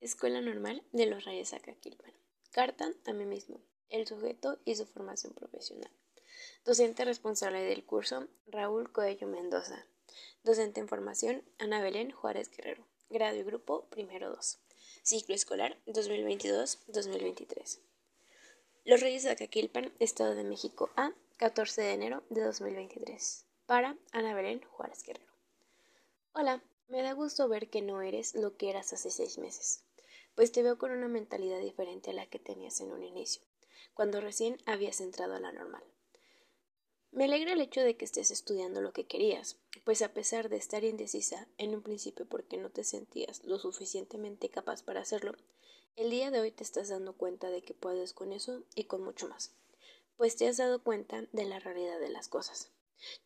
Escuela Normal de los Reyes Acaquilpan. Carta a mí mismo. El sujeto y su formación profesional. Docente responsable del curso, Raúl Coello Mendoza. Docente en formación, Ana Belén Juárez Guerrero. Grado y grupo, primero 2. Ciclo escolar 2022-2023. Los Reyes Acaquilpan, Estado de México A, 14 de enero de 2023. Para Ana Belén Juárez Guerrero. Hola, me da gusto ver que no eres lo que eras hace seis meses, pues te veo con una mentalidad diferente a la que tenías en un inicio, cuando recién habías entrado a la normal. Me alegra el hecho de que estés estudiando lo que querías, pues a pesar de estar indecisa en un principio porque no te sentías lo suficientemente capaz para hacerlo, el día de hoy te estás dando cuenta de que puedes con eso y con mucho más, pues te has dado cuenta de la realidad de las cosas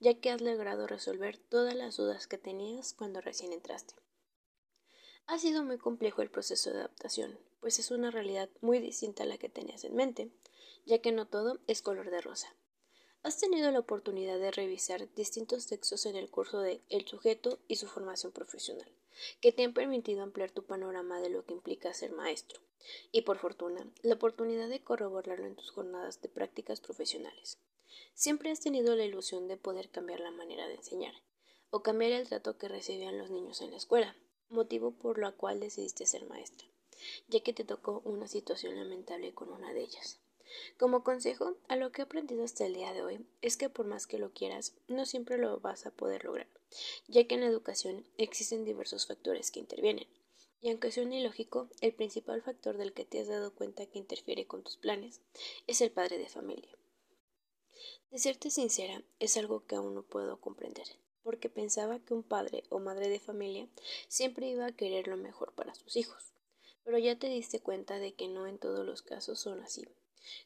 ya que has logrado resolver todas las dudas que tenías cuando recién entraste. Ha sido muy complejo el proceso de adaptación, pues es una realidad muy distinta a la que tenías en mente, ya que no todo es color de rosa. Has tenido la oportunidad de revisar distintos textos en el curso de El sujeto y su formación profesional, que te han permitido ampliar tu panorama de lo que implica ser maestro, y por fortuna, la oportunidad de corroborarlo en tus jornadas de prácticas profesionales. Siempre has tenido la ilusión de poder cambiar la manera de enseñar, o cambiar el trato que recibían los niños en la escuela, motivo por lo cual decidiste ser maestra, ya que te tocó una situación lamentable con una de ellas. Como consejo, a lo que he aprendido hasta el día de hoy es que por más que lo quieras, no siempre lo vas a poder lograr, ya que en la educación existen diversos factores que intervienen. Y aunque suene ilógico, el principal factor del que te has dado cuenta que interfiere con tus planes es el padre de familia. De serte sincera, es algo que aún no puedo comprender, porque pensaba que un padre o madre de familia siempre iba a querer lo mejor para sus hijos. Pero ya te diste cuenta de que no en todos los casos son así.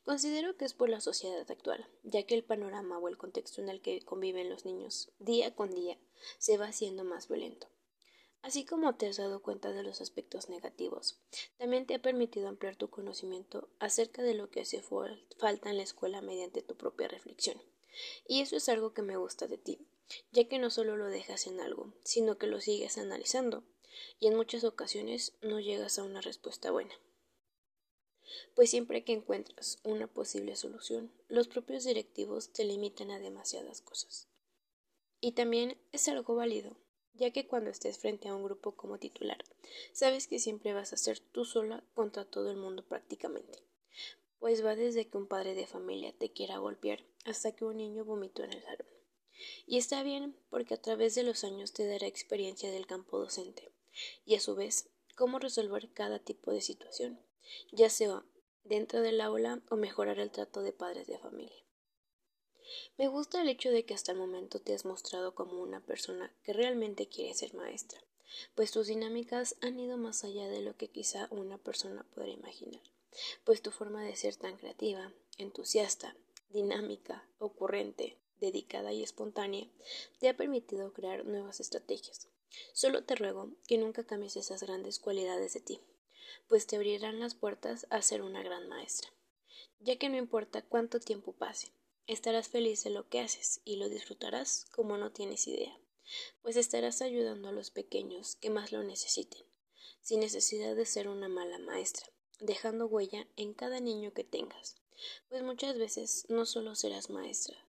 Considero que es por la sociedad actual, ya que el panorama o el contexto en el que conviven los niños día con día se va haciendo más violento. Así como te has dado cuenta de los aspectos negativos, también te ha permitido ampliar tu conocimiento acerca de lo que hace falta en la escuela mediante tu propia reflexión. Y eso es algo que me gusta de ti, ya que no solo lo dejas en algo, sino que lo sigues analizando, y en muchas ocasiones no llegas a una respuesta buena. Pues siempre que encuentras una posible solución, los propios directivos te limitan a demasiadas cosas. Y también es algo válido, ya que cuando estés frente a un grupo como titular, sabes que siempre vas a ser tú sola contra todo el mundo prácticamente. Pues va desde que un padre de familia te quiera golpear hasta que un niño vomitó en el salón. Y está bien porque a través de los años te dará experiencia del campo docente y a su vez cómo resolver cada tipo de situación, ya sea dentro del aula o mejorar el trato de padres de familia. Me gusta el hecho de que hasta el momento te has mostrado como una persona que realmente quiere ser maestra, pues tus dinámicas han ido más allá de lo que quizá una persona podría imaginar, pues tu forma de ser tan creativa, entusiasta, dinámica, ocurrente, dedicada y espontánea te ha permitido crear nuevas estrategias. Solo te ruego que nunca cambies esas grandes cualidades de ti, pues te abrirán las puertas a ser una gran maestra, ya que no importa cuánto tiempo pase, Estarás feliz de lo que haces y lo disfrutarás como no tienes idea, pues estarás ayudando a los pequeños que más lo necesiten, sin necesidad de ser una mala maestra, dejando huella en cada niño que tengas, pues muchas veces no solo serás maestra,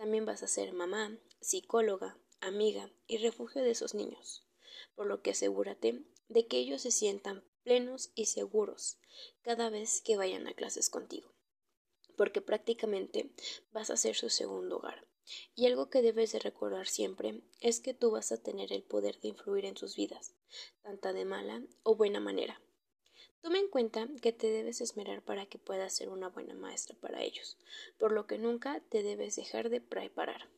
también vas a ser mamá, psicóloga, amiga y refugio de esos niños, por lo que asegúrate de que ellos se sientan plenos y seguros cada vez que vayan a clases contigo porque prácticamente vas a ser su segundo hogar. Y algo que debes de recordar siempre es que tú vas a tener el poder de influir en sus vidas, tanto de mala o buena manera. Toma en cuenta que te debes esmerar para que puedas ser una buena maestra para ellos, por lo que nunca te debes dejar de preparar.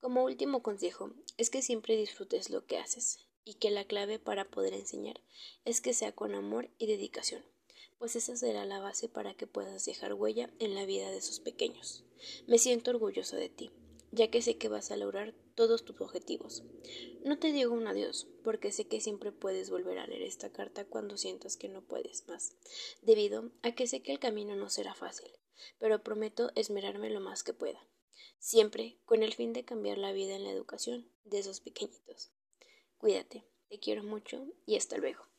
Como último consejo, es que siempre disfrutes lo que haces, y que la clave para poder enseñar es que sea con amor y dedicación pues esa será la base para que puedas dejar huella en la vida de sus pequeños. Me siento orgulloso de ti, ya que sé que vas a lograr todos tus objetivos. No te digo un adiós, porque sé que siempre puedes volver a leer esta carta cuando sientas que no puedes más, debido a que sé que el camino no será fácil, pero prometo esmerarme lo más que pueda, siempre con el fin de cambiar la vida en la educación de esos pequeñitos. Cuídate, te quiero mucho y hasta luego.